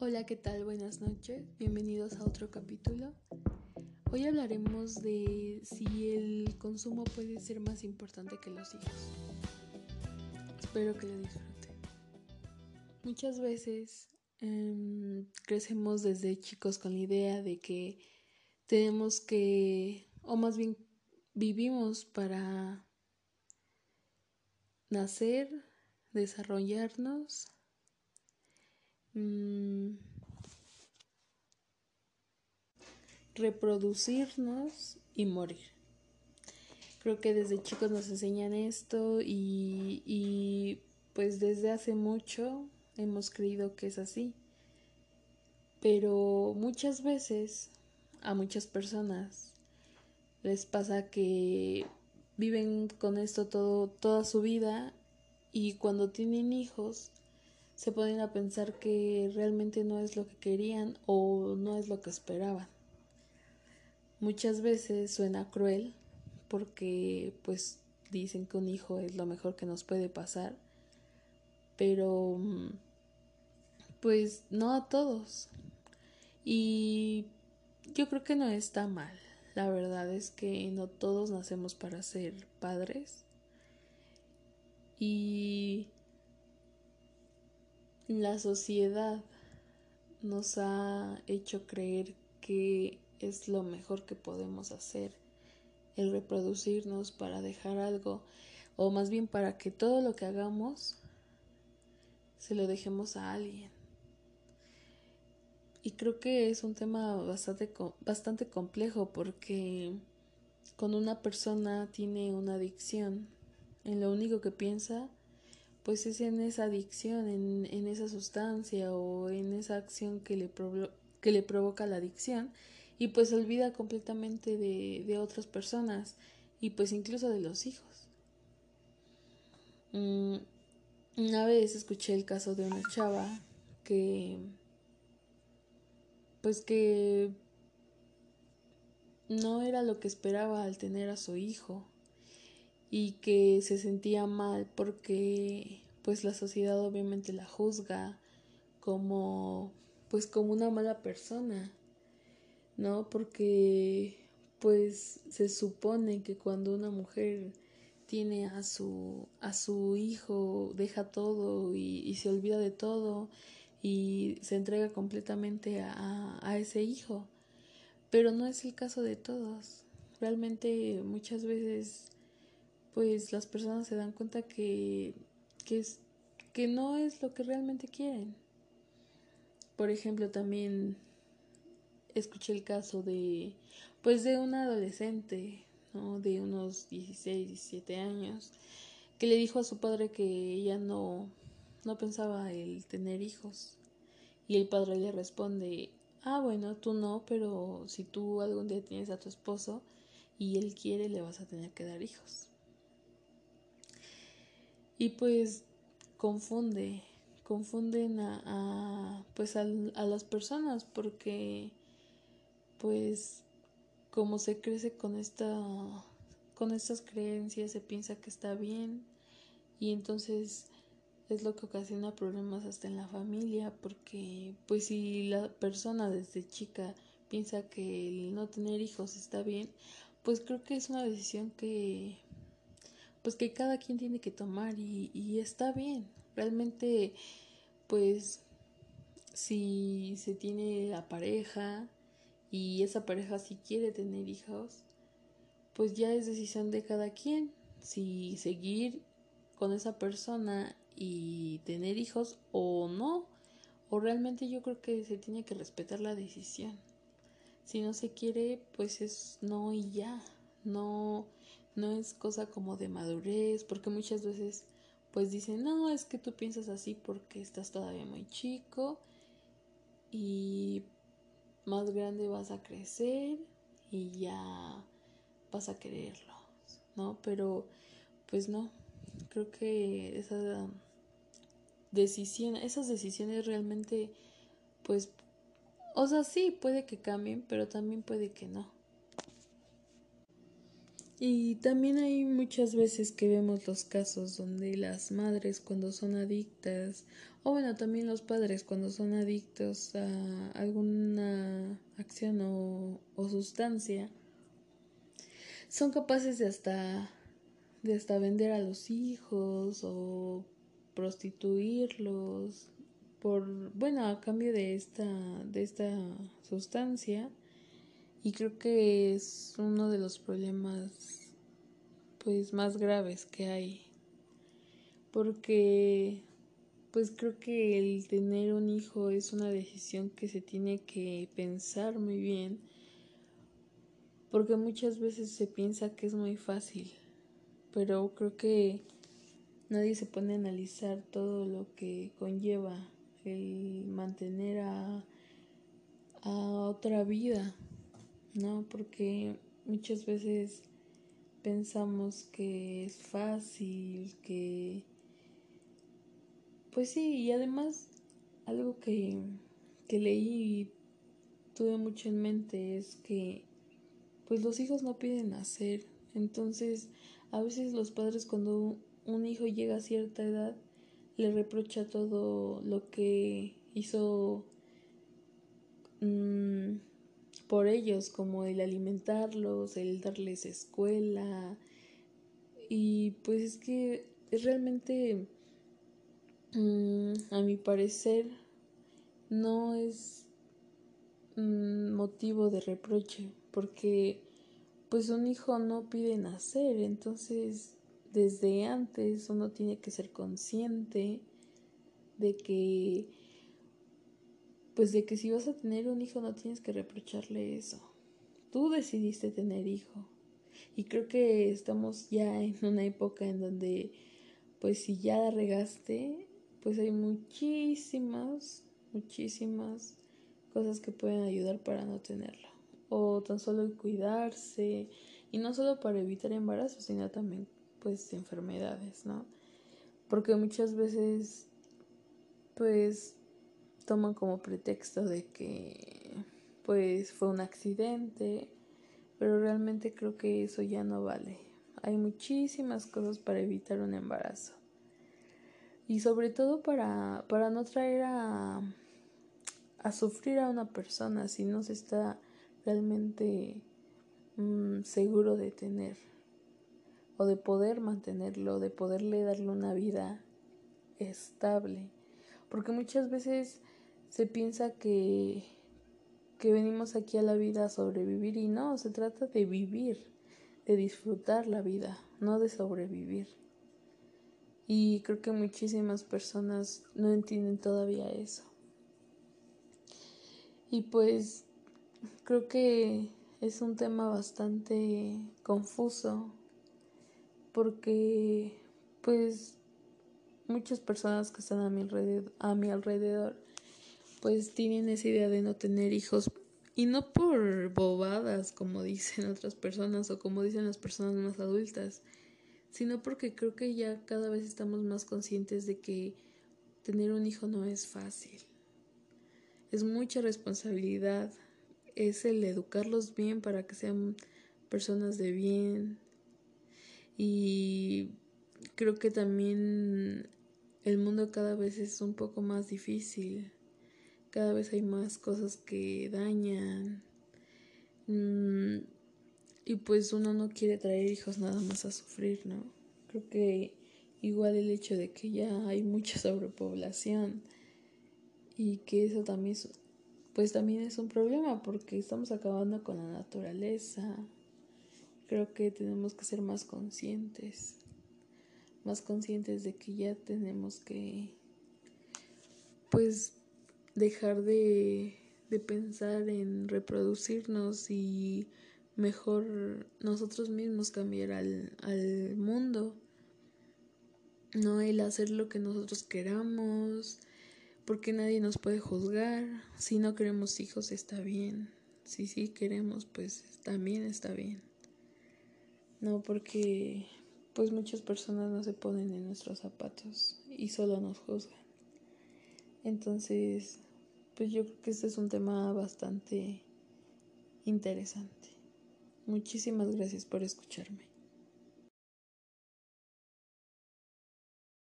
Hola, ¿qué tal? Buenas noches. Bienvenidos a otro capítulo. Hoy hablaremos de si el consumo puede ser más importante que los hijos. Espero que lo disfruten. Muchas veces em, crecemos desde chicos con la idea de que tenemos que, o más bien vivimos para nacer, desarrollarnos, Mm, reproducirnos y morir. Creo que desde chicos nos enseñan esto y, y pues desde hace mucho hemos creído que es así. Pero muchas veces a muchas personas les pasa que viven con esto todo, toda su vida y cuando tienen hijos se ponen a pensar que realmente no es lo que querían o no es lo que esperaban. Muchas veces suena cruel porque pues dicen que un hijo es lo mejor que nos puede pasar, pero mm, pues no a todos. Y yo creo que no está mal. La verdad es que no todos nacemos para ser padres. Y la sociedad nos ha hecho creer que es lo mejor que podemos hacer, el reproducirnos para dejar algo, o más bien para que todo lo que hagamos se lo dejemos a alguien. Y creo que es un tema bastante, bastante complejo porque cuando una persona tiene una adicción, en lo único que piensa pues es en esa adicción, en, en esa sustancia o en esa acción que le, que le provoca la adicción y pues olvida completamente de, de otras personas y pues incluso de los hijos. Mm, una vez escuché el caso de una chava que pues que no era lo que esperaba al tener a su hijo y que se sentía mal porque pues la sociedad obviamente la juzga como pues como una mala persona, ¿no? Porque pues se supone que cuando una mujer tiene a su a su hijo deja todo y, y se olvida de todo y se entrega completamente a, a ese hijo pero no es el caso de todos realmente muchas veces pues las personas se dan cuenta que, que, es, que no es lo que realmente quieren. Por ejemplo, también escuché el caso de, pues de una adolescente, ¿no? De unos 16, 17 años, que le dijo a su padre que ella no, no pensaba el tener hijos. Y el padre le responde, ah, bueno, tú no, pero si tú algún día tienes a tu esposo y él quiere, le vas a tener que dar hijos y pues confunde confunden a, pues a, a las personas porque pues como se crece con esta con estas creencias se piensa que está bien y entonces es lo que ocasiona problemas hasta en la familia porque pues si la persona desde chica piensa que el no tener hijos está bien pues creo que es una decisión que pues que cada quien tiene que tomar y, y está bien. Realmente, pues, si se tiene la pareja y esa pareja si quiere tener hijos, pues ya es decisión de cada quien si seguir con esa persona y tener hijos o no. O realmente yo creo que se tiene que respetar la decisión. Si no se quiere, pues es no y ya. No no es cosa como de madurez, porque muchas veces pues dicen, no, es que tú piensas así porque estás todavía muy chico y más grande vas a crecer y ya vas a quererlo, ¿no? Pero pues no, creo que esa decisión, esas decisiones realmente pues, o sea, sí, puede que cambien, pero también puede que no. Y también hay muchas veces que vemos los casos donde las madres cuando son adictas, o bueno, también los padres cuando son adictos a alguna acción o, sustancia, son capaces de hasta de hasta vender a los hijos o prostituirlos por bueno a cambio de esta de esta sustancia y creo que es uno de los problemas pues más graves que hay porque pues creo que el tener un hijo es una decisión que se tiene que pensar muy bien porque muchas veces se piensa que es muy fácil pero creo que nadie se pone a analizar todo lo que conlleva el mantener a, a otra vida, ¿no? Porque muchas veces pensamos que es fácil, que... Pues sí, y además algo que, que leí y tuve mucho en mente es que pues los hijos no piden nacer, entonces a veces los padres cuando un hijo llega a cierta edad le reprocha todo lo que hizo mm, por ellos, como el alimentarlos, el darles escuela. Y pues es que es realmente, mm, a mi parecer, no es mm, motivo de reproche, porque pues un hijo no pide nacer, entonces desde antes uno tiene que ser consciente de que pues de que si vas a tener un hijo no tienes que reprocharle eso. Tú decidiste tener hijo. Y creo que estamos ya en una época en donde pues si ya la regaste, pues hay muchísimas, muchísimas cosas que pueden ayudar para no tenerlo o tan solo cuidarse y no solo para evitar embarazos sino también pues enfermedades no porque muchas veces pues toman como pretexto de que pues fue un accidente pero realmente creo que eso ya no vale hay muchísimas cosas para evitar un embarazo y sobre todo para, para no traer a, a sufrir a una persona si no se está realmente mm, seguro de tener o de poder mantenerlo, de poderle darle una vida estable. Porque muchas veces se piensa que, que venimos aquí a la vida a sobrevivir y no, se trata de vivir, de disfrutar la vida, no de sobrevivir. Y creo que muchísimas personas no entienden todavía eso. Y pues Creo que es un tema bastante confuso porque pues muchas personas que están a mi alrededor, a mi alrededor pues tienen esa idea de no tener hijos y no por bobadas como dicen otras personas o como dicen las personas más adultas, sino porque creo que ya cada vez estamos más conscientes de que tener un hijo no es fácil. Es mucha responsabilidad, es el educarlos bien para que sean personas de bien. Y creo que también el mundo cada vez es un poco más difícil. Cada vez hay más cosas que dañan. Mm, y pues uno no quiere traer hijos nada más a sufrir, ¿no? Creo que igual el hecho de que ya hay mucha sobrepoblación y que eso también pues también es un problema porque estamos acabando con la naturaleza. Creo que tenemos que ser más conscientes, más conscientes de que ya tenemos que, pues, dejar de, de pensar en reproducirnos y mejor nosotros mismos cambiar al, al mundo, no el hacer lo que nosotros queramos, porque nadie nos puede juzgar. Si no queremos hijos está bien. Si sí queremos, pues también está bien. No porque pues muchas personas no se ponen en nuestros zapatos y solo nos juzgan. Entonces, pues yo creo que este es un tema bastante interesante. Muchísimas gracias por escucharme.